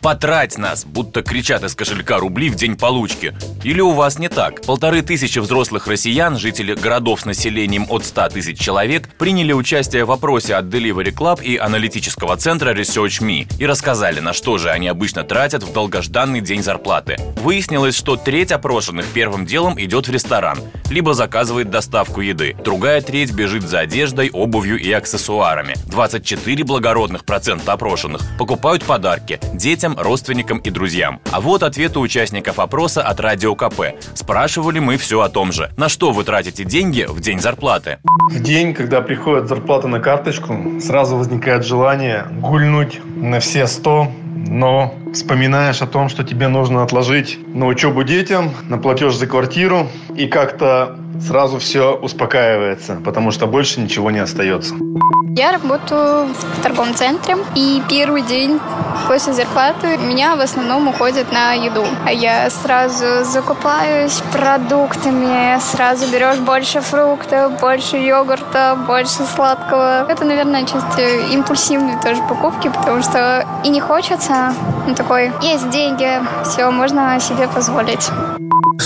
Потрать нас, будто кричат из кошелька рубли в день получки. Или у вас не так? Полторы тысячи взрослых россиян, жители городов с населением от 100 тысяч человек, приняли участие в опросе от Delivery Club и аналитического центра Research.me и рассказали, на что же они обычно тратят в долгожданный день зарплаты. Выяснилось, что треть опрошенных первым делом идет в ресторан, либо заказывает доставку еды. Другая треть бежит за одеждой, обувью и аксессуарами. 24 благородных процента опрошенных покупают подарки детям, родственникам и друзьям. А вот ответы участников опроса от Радио КП. Спрашивали мы все о том же. На что вы тратите деньги в день зарплаты? В день, когда приходит зарплата на карточку, сразу возникает желание гульнуть на все сто, но вспоминаешь о том, что тебе нужно отложить на учебу детям, на платеж за квартиру, и как-то сразу все успокаивается, потому что больше ничего не остается. Я работаю в торговом центре, и первый день после зарплаты меня в основном уходит на еду. А я сразу закупаюсь продуктами, сразу берешь больше фруктов, больше йогурта, больше сладкого. Это, наверное, чисто импульсивные тоже покупки, потому что и не хочется, ну такой, есть деньги, все, можно себе позволить.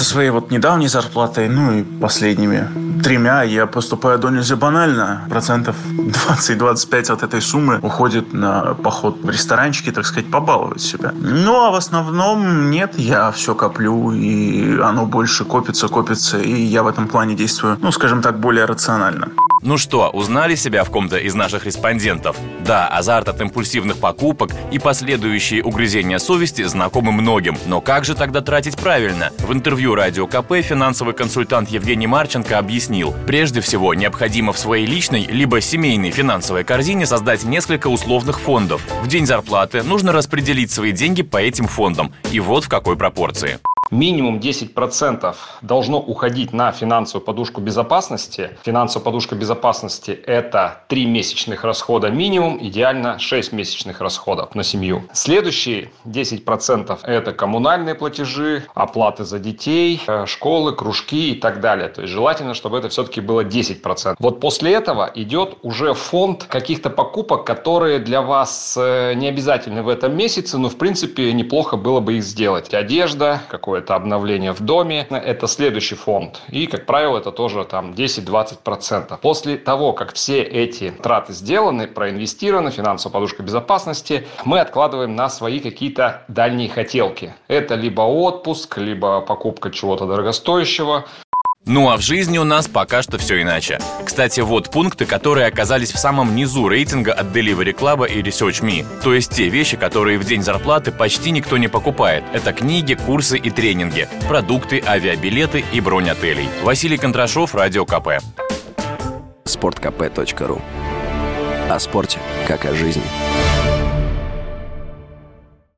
Со своей вот недавней зарплатой, ну и последними тремя я поступаю до нельзя банально. Процентов 20-25 от этой суммы уходит на поход в ресторанчики, так сказать, побаловать себя. Ну, а в основном нет, я все коплю, и оно больше копится, копится, и я в этом плане действую, ну, скажем так, более рационально. Ну что, узнали себя в ком-то из наших респондентов? Да, азарт от импульсивных покупок и последующие угрызения совести знакомы многим. Но как же тогда тратить правильно? В интервью Радио КП финансовый консультант Евгений Марченко объяснил, прежде всего необходимо в своей личной либо семейной финансовой корзине создать несколько условных фондов. В день зарплаты нужно распределить свои деньги по этим фондам. И вот в какой пропорции минимум 10% должно уходить на финансовую подушку безопасности. Финансовая подушка безопасности – это 3 месячных расхода минимум, идеально 6 месячных расходов на семью. Следующие 10% – это коммунальные платежи, оплаты за детей, э, школы, кружки и так далее. То есть желательно, чтобы это все-таки было 10%. Вот после этого идет уже фонд каких-то покупок, которые для вас э, не обязательны в этом месяце, но в принципе неплохо было бы их сделать. Одежда, какое это обновление в доме, это следующий фонд. И, как правило, это тоже там 10-20%. После того, как все эти траты сделаны, проинвестированы, финансовая подушка безопасности, мы откладываем на свои какие-то дальние хотелки. Это либо отпуск, либо покупка чего-то дорогостоящего, ну а в жизни у нас пока что все иначе. Кстати, вот пункты, которые оказались в самом низу рейтинга от Delivery Club и Research.me. То есть те вещи, которые в день зарплаты почти никто не покупает. Это книги, курсы и тренинги, продукты, авиабилеты и бронь отелей. Василий Контрашов, Радио КП. Спорткп.ру О спорте, как о жизни.